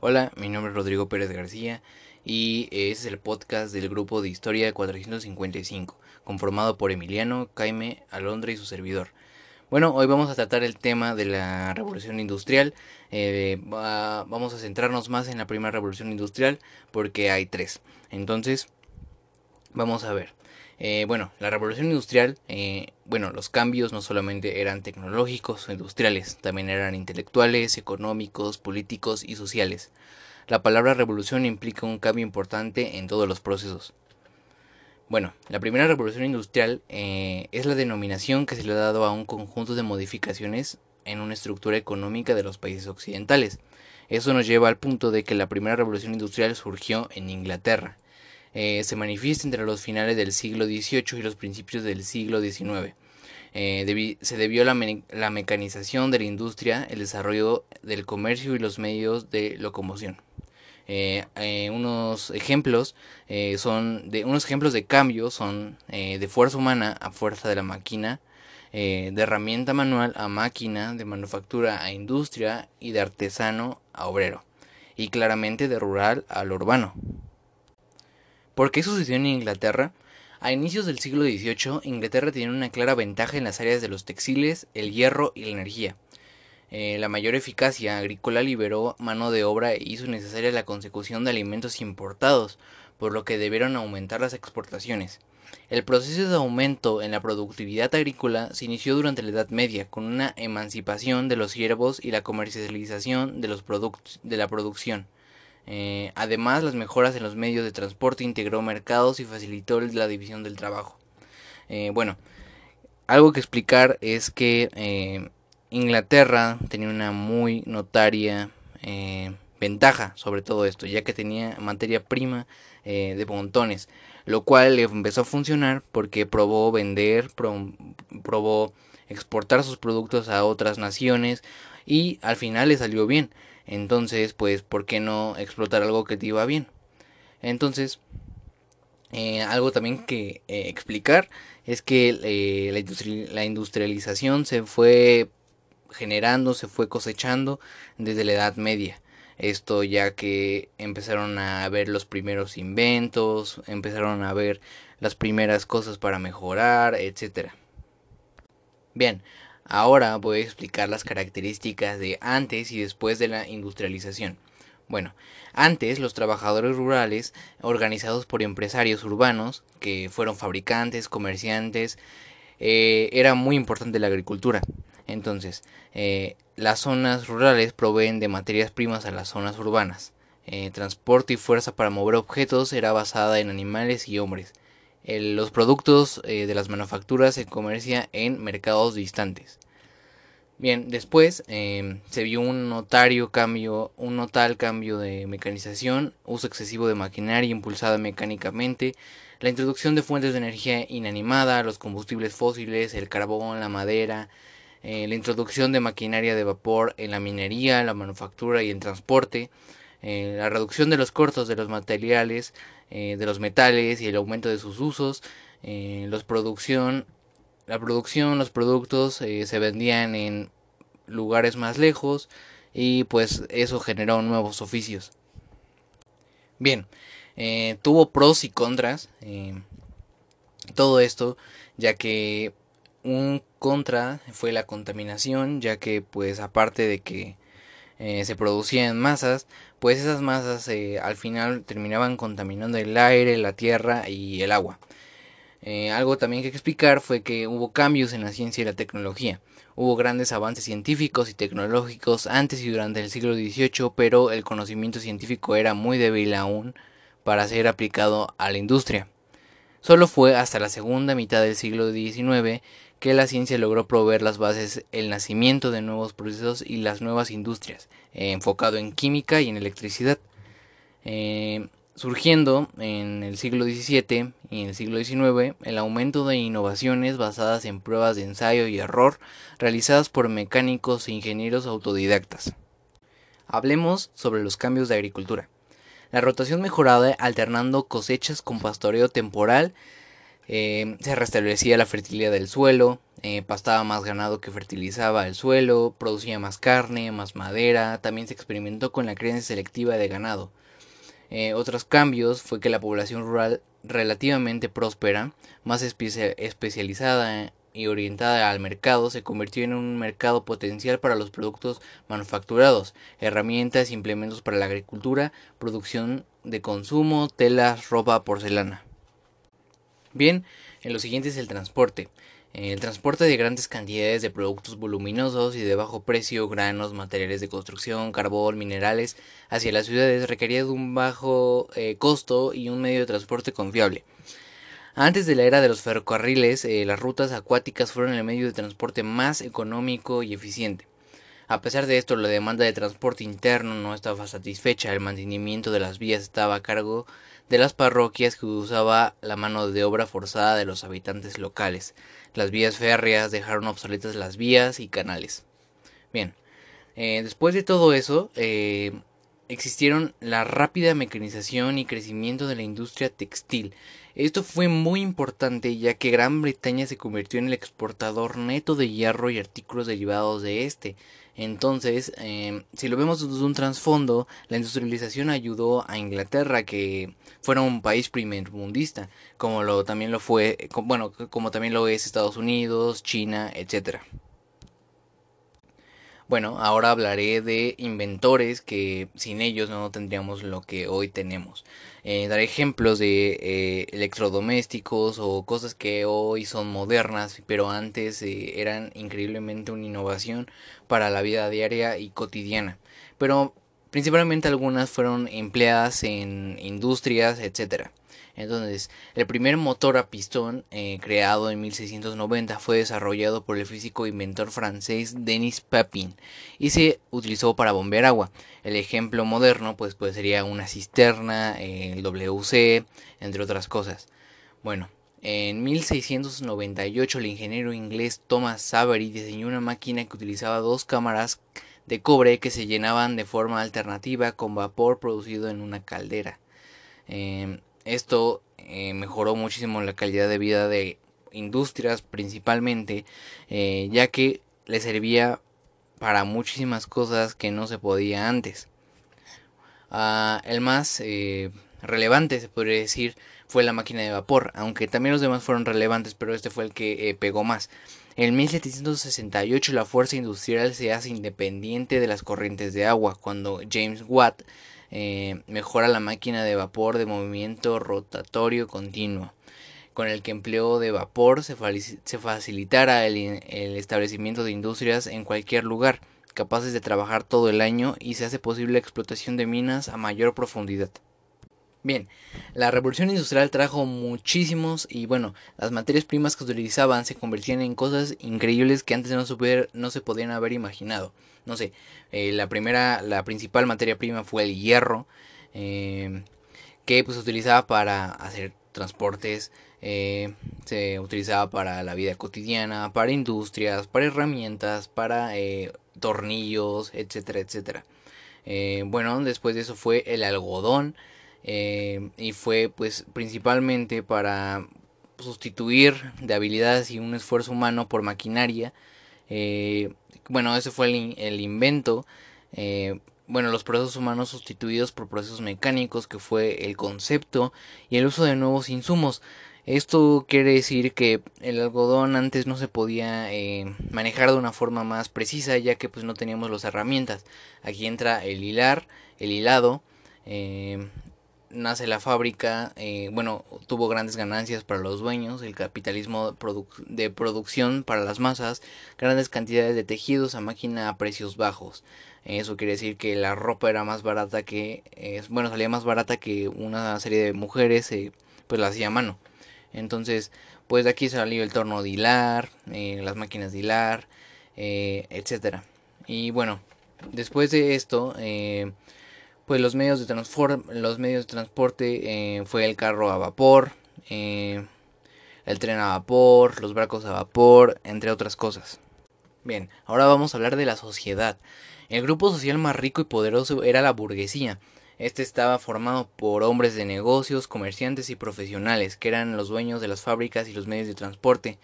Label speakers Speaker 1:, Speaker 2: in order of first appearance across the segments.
Speaker 1: Hola, mi nombre es Rodrigo Pérez García y este es el podcast del grupo de Historia 455, conformado por Emiliano, Jaime, Alondra y su servidor. Bueno, hoy vamos a tratar el tema de la revolución industrial. Eh, vamos a centrarnos más en la primera revolución industrial porque hay tres. Entonces, vamos a ver. Eh, bueno, la revolución industrial, eh, bueno, los cambios no solamente eran tecnológicos o industriales, también eran intelectuales, económicos, políticos y sociales. La palabra revolución implica un cambio importante en todos los procesos. Bueno, la primera revolución industrial eh, es la denominación que se le ha dado a un conjunto de modificaciones en una estructura económica de los países occidentales. Eso nos lleva al punto de que la primera revolución industrial surgió en Inglaterra eh, se manifiesta entre los finales del siglo XVIII y los principios del siglo XIX. Eh, se debió a la, mecanización de la industria, el desarrollo del comercio y los medios de locomoción. Eh, unos ejemplos son de unos ejemplos de cambio son de fuerza humana a fuerza de la máquina, de herramienta manual a máquina, de manufactura a industria y de artesano a obrero, y claramente de rural al urbano. ¿Por qué sucedió en Inglaterra? A inicios del siglo XVIII, Inglaterra tenía una clara ventaja en las áreas de los textiles, el hierro y la energía. Eh, la mayor eficacia agrícola liberó mano de obra e hizo necesaria la consecución de alimentos importados, por lo que debieron aumentar las exportaciones. El proceso de aumento en la productividad agrícola se inició durante la Edad Media, con una emancipación de los siervos y la comercialización de, los de la producción. Eh, además, las mejoras en los medios de transporte integró mercados y facilitó la división del trabajo. Eh, bueno, algo que explicar es que eh, Inglaterra tenía una muy notaria ventaja sobre todo esto, ya que tenía materia prima de montones, lo cual le empezó a funcionar porque probó vender, probó exportar sus productos a otras naciones y al final le salió bien. Entonces, pues, ¿por qué no explotar algo que te iba bien? Entonces, eh, algo también que eh, explicar es que eh, la, la, industrialización se fue generando, se fue cosechando desde la Edad Media. Esto ya que empezaron a ver los primeros inventos, empezaron a ver las primeras cosas para mejorar, etc. Bien, Ahora voy a explicar las características de antes y después de la industrialización. Bueno, antes los trabajadores rurales, organizados por empresarios urbanos, que fueron fabricantes, comerciantes, eh, era muy importante la agricultura. Entonces, eh, las zonas rurales proveen de materias primas a las zonas urbanas. Eh, transporte y fuerza para mover objetos era basada en animales y hombres los productos eh, de las manufacturas se comercia en mercados distantes. Bien, después em, se vio un notario cambio, un notal cambio de mecanización, uso excesivo de maquinaria impulsada mecánicamente, la introducción de fuentes de energía inanimada, los combustibles fósiles, el carbón, la madera, eh, la introducción de maquinaria de vapor en la minería, la manufactura y el transporte, eh, la reducción de los cortos de los materiales, eh, de los metales y el aumento de sus usos, eh, la producción, los productos se vendían en lugares más lejos y pues eso generó nuevos oficios. Bien, tuvo pros y contras todo esto, ya que un contra fue la contaminación, ya que pues aparte de que eh, se producían masas, pues esas masas eh, al final terminaban contaminando el aire, la tierra y el agua. Eh, algo también que explicar fue que hubo cambios en la ciencia y la tecnología. Hubo grandes avances científicos y tecnológicos antes y durante el siglo XVIII, pero el conocimiento científico era muy débil aún para ser aplicado a la industria. Solo fue hasta la segunda mitad del siglo XIX que la ciencia logró proveer las bases el nacimiento de nuevos procesos y las nuevas industrias, eh, enfocado en química y en electricidad. Eh, surgiendo en el siglo XVII y en el siglo XIX el aumento de innovaciones basadas en pruebas de ensayo y error realizadas por mecánicos e ingenieros autodidactas. Hablemos sobre los cambios de agricultura. La rotación mejorada alternando cosechas con pastoreo temporal se restablecía la fertilidad del suelo, pastaba más ganado que fertilizaba el suelo, producía más carne, más madera, también se experimentó con la crianza selectiva de ganado. otros cambios fue que la población rural relativamente próspera, más especializada y orientada al mercado, se convirtió en un mercado potencial para los productos manufacturados, herramientas, implementos para la agricultura, producción de consumo, telas, ropa, porcelana. Bien, en lo siguiente es el transporte. El transporte de grandes cantidades de productos voluminosos y de bajo precio, granos, materiales de construcción, carbón, minerales, hacia las ciudades requería de un bajo eh, costo y un medio de transporte confiable. Antes de la era de los ferrocarriles, eh, las rutas acuáticas fueron el medio de transporte más económico y eficiente. A pesar de esto, la demanda de transporte interno no estaba satisfecha. El mantenimiento de las vías estaba a cargo de las parroquias que usaba la mano de obra forzada de los habitantes locales. Las vías férreas dejaron obsoletas las vías y canales. Bien, eh, después de todo eso, eh, existieron la rápida mecanización y crecimiento de la industria textil. Esto fue muy importante ya que Gran Bretaña se convirtió en el exportador neto de hierro y artículos derivados de este. Entonces, em, si lo vemos desde un trasfondo, la industrialización ayudó a Inglaterra que fuera un país primermundista, como lo también lo fue, bueno, como también lo es Estados Unidos, China, etcétera. Bueno, ahora hablaré de inventores que sin ellos no tendríamos lo que hoy tenemos. Eh, daré ejemplos de eh, electrodomésticos o cosas que hoy son modernas, pero antes eh, eran increíblemente una innovación para la vida diaria y cotidiana. Pero principalmente algunas fueron empleadas en industrias, etcétera. Entonces, el primer motor a pistón eh, creado en 1690 fue desarrollado por el físico e inventor francés Denis Papin y se utilizó para bombear agua. El ejemplo moderno pues, pues sería una cisterna, el WC, entre otras cosas. Bueno, en 1698 el ingeniero inglés Thomas Savery diseñó una máquina que utilizaba dos cámaras de cobre que se llenaban de forma alternativa con vapor producido en una caldera. Em, esto eh, mejoró muchísimo la calidad de vida de industrias principalmente, eh, ya que le servía para muchísimas cosas que no se podía antes. Ah, el más eh, relevante, se podría decir, fue la máquina de vapor, aunque también los demás fueron relevantes, pero este fue el que pegó más. En 1768 la fuerza industrial se hace independiente de las corrientes de agua, cuando James Watt eh, mejora la máquina de vapor de movimiento rotatorio continuo, con el que empleo de vapor se, facilitará el, el establecimiento de industrias en cualquier lugar, capaces de trabajar todo el año y se hace posible la explotación de minas a mayor profundidad. Bien, la revolución industrial trajo muchísimos y bueno, las materias primas que se utilizaban se convertían en cosas increíbles que antes no, no se podían haber imaginado. No sé, eh, la primera, la principal materia prima fue el hierro, eh, que pues se utilizaba para hacer transportes, eh, se utilizaba para la vida cotidiana, para industrias, para herramientas, para tornillos, etcétera, etcétera. bueno, después de eso fue el algodón, eh, y fue pues principalmente para sustituir de habilidades y un esfuerzo humano por maquinaria. Eh, bueno, ese fue el, invento. Eh, bueno, los procesos humanos sustituidos por procesos mecánicos, que fue el concepto y el uso de nuevos insumos. Esto quiere decir que el algodón antes no se podía manejar de una forma más precisa ya que pues no teníamos las herramientas. Aquí entra el hilar, el hilado, nace la fábrica, eh, bueno, tuvo grandes ganancias para los dueños, el capitalismo de producción para las masas, grandes cantidades de tejidos a máquina a precios bajos. Eso quiere decir que la ropa era más barata que, bueno, salía más barata que una serie de mujeres, eh, pues la hacía a mano. Entonces, pues de aquí salió el torno de hilar, eh, las máquinas de hilar, etcétera. Y bueno, después de esto, pues los medios de, los medios de transporte eh, fue el carro a vapor, eh, el tren a vapor, los barcos a vapor, entre otras cosas. Bien, ahora vamos a hablar de la sociedad. El grupo social más rico y poderoso era la burguesía. Este estaba formado por hombres de negocios, comerciantes y profesionales, que eran los dueños de las fábricas y los medios de transporte.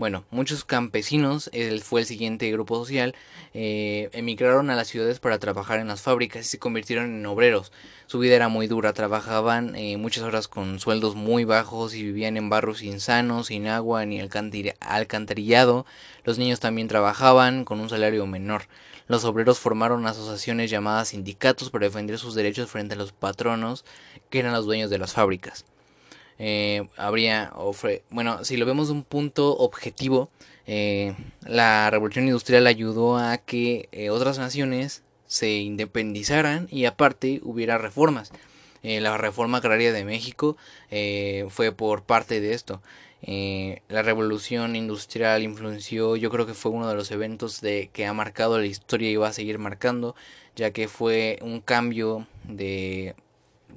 Speaker 1: Bueno, muchos campesinos, fue el siguiente grupo social, eh, emigraron a las ciudades para trabajar en las fábricas y se convirtieron en obreros. Su vida era muy dura, trabajaban eh, muchas horas con sueldos muy bajos y vivían en barrios insanos, sin agua ni alcantarillado. Los niños también trabajaban con un salario menor. Los obreros formaron asociaciones llamadas sindicatos para defender sus derechos frente a los patronos, que eran los dueños de las fábricas eh, habría, bueno, si lo vemos de un punto objetivo, eh, la revolución industrial ayudó a que eh, otras naciones se independizaran y aparte hubiera reformas. Eh, la reforma agraria de México fue por parte de esto. la revolución industrial influenció, yo creo que fue uno de los eventos de que ha marcado la historia y va a seguir marcando, ya que fue un cambio de,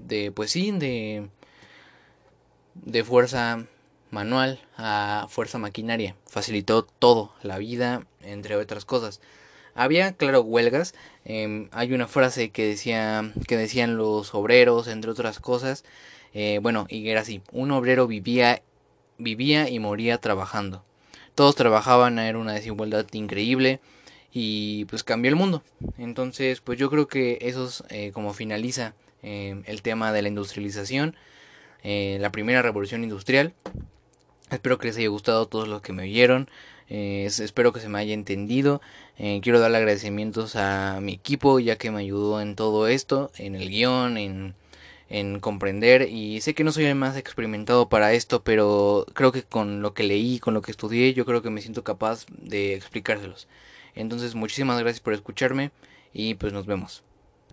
Speaker 1: de pues sí, de de fuerza manual a fuerza maquinaria. Facilitó todo, la vida, entre otras cosas. Había, claro, huelgas. Em, hay una frase que decía que decían los obreros, entre otras cosas. Eh, bueno, y era así: un obrero vivía, vivía y moría trabajando. Todos trabajaban, era una desigualdad increíble y pues cambió el mundo. Entonces, pues yo creo que eso es eh, como finaliza em, el tema de la industrialización. Eh, la primera revolución industrial. Espero que les haya gustado todos los que me oyeron. Eh, espero que se me haya entendido. Eh, quiero darle agradecimientos a mi equipo ya que me ayudó en todo esto, en el guion, en, en comprender. Y sé que no soy el más experimentado para esto, pero creo que con lo que leí, con lo que estudié, yo creo que me siento capaz de explicárselos. Entonces muchísimas gracias por escucharme y pues nos vemos.